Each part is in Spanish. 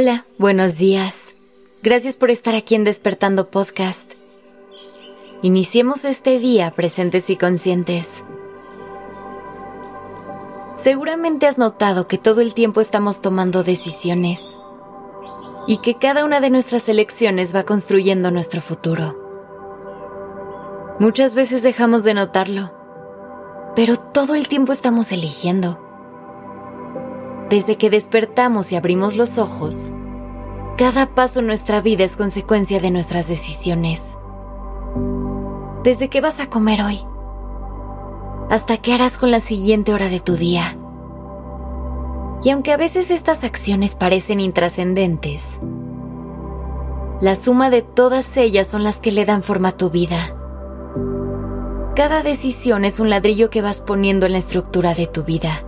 Hola, buenos días. Gracias por estar aquí en Despertando Podcast. Iniciemos este día presentes y conscientes. Seguramente has notado que todo el tiempo estamos tomando decisiones y que cada una de nuestras elecciones va construyendo nuestro futuro. Muchas veces dejamos de notarlo, pero todo el tiempo estamos eligiendo. Desde que despertamos y abrimos los ojos, cada paso en nuestra vida es consecuencia de nuestras decisiones. Desde qué vas a comer hoy, hasta qué harás con la siguiente hora de tu día. Y aunque a veces estas acciones parecen intrascendentes, la suma de todas ellas son las que le dan forma a tu vida. Cada decisión es un ladrillo que vas poniendo en la estructura de tu vida.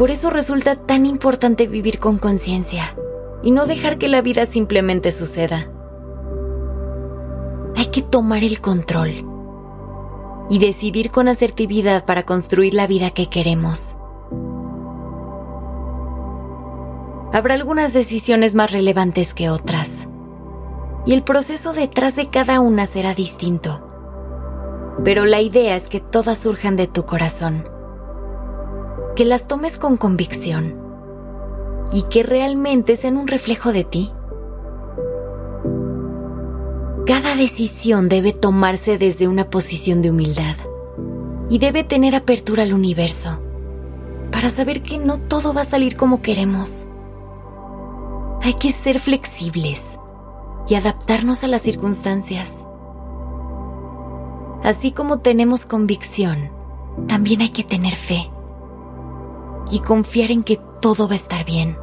Por eso resulta tan importante vivir con conciencia y no dejar que la vida simplemente suceda. Hay que tomar el control y decidir con asertividad para construir la vida que queremos. Habrá algunas decisiones más relevantes que otras, y el proceso detrás de cada una será distinto. Pero la idea es que todas surjan de tu corazón que las tomes con convicción y que realmente sean un reflejo de ti. Cada decisión debe tomarse desde una posición de humildad y debe tener apertura al universo para saber que no todo va a salir como queremos. Hay que ser flexibles y adaptarnos a las circunstancias. Así como tenemos convicción, también hay que tener fe y confiar en que todo va a estar bien.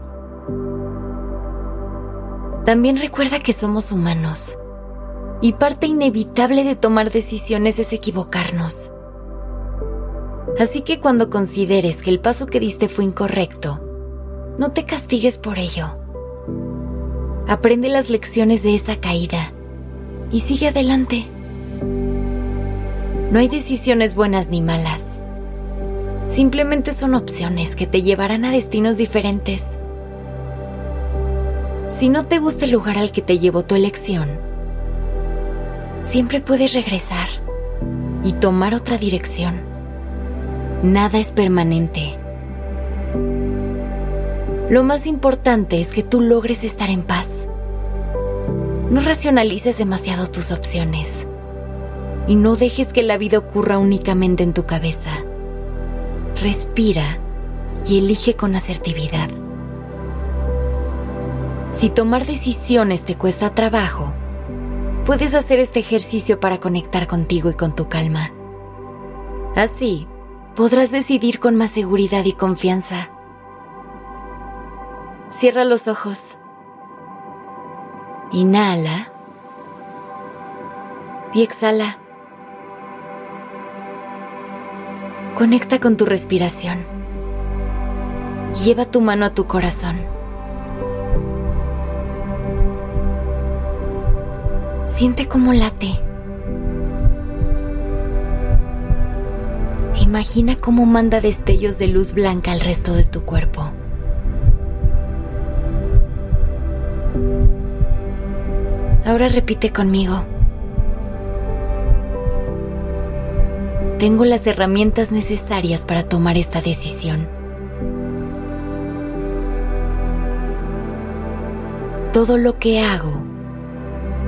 También recuerda que somos humanos y parte inevitable de tomar decisiones es equivocarnos. Así que cuando consideres que el paso que diste fue incorrecto, no te castigues por ello. Aprende las lecciones de esa caída y sigue adelante. No hay decisiones buenas ni malas Simplemente son opciones que te llevarán a destinos diferentes. Si no te gusta el lugar al que te llevó tu elección, siempre puedes regresar y tomar otra dirección. Nada es permanente. Lo más importante es que tú logres estar en paz. No racionalices demasiado tus opciones y no dejes que la vida ocurra únicamente en tu cabeza respira y elige con asertividad. Si tomar decisiones te cuesta trabajo, puedes hacer este ejercicio para conectar contigo y con tu calma. Así, podrás decidir con más seguridad y confianza. Cierra los ojos. Inhala. Y exhala. Conecta con tu respiración. Lleva tu mano a tu corazón. Siente cómo late. Imagina cómo manda destellos de luz blanca al resto de tu cuerpo. Ahora repite conmigo. Tengo las herramientas necesarias para tomar esta decisión. Todo lo que hago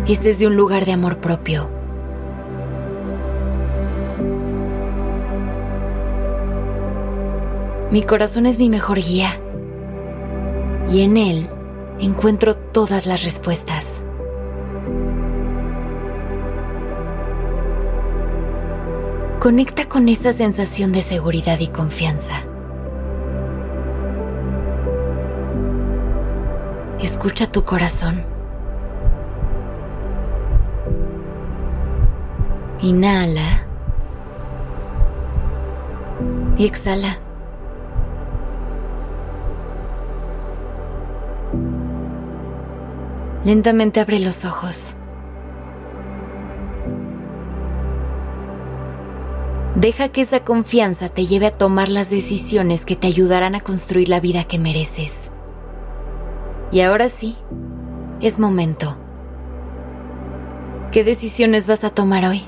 es desde un lugar de amor propio. Mi corazón es mi mejor guía y en él encuentro todas las respuestas. Conecta con esa sensación de seguridad y confianza. Escucha tu corazón. Inhala. Y exhala. Lentamente abre los ojos. Deja que esa confianza te lleve a tomar las decisiones que te ayudarán a construir la vida que mereces. Y ahora sí, es momento. ¿Qué decisiones vas a tomar hoy?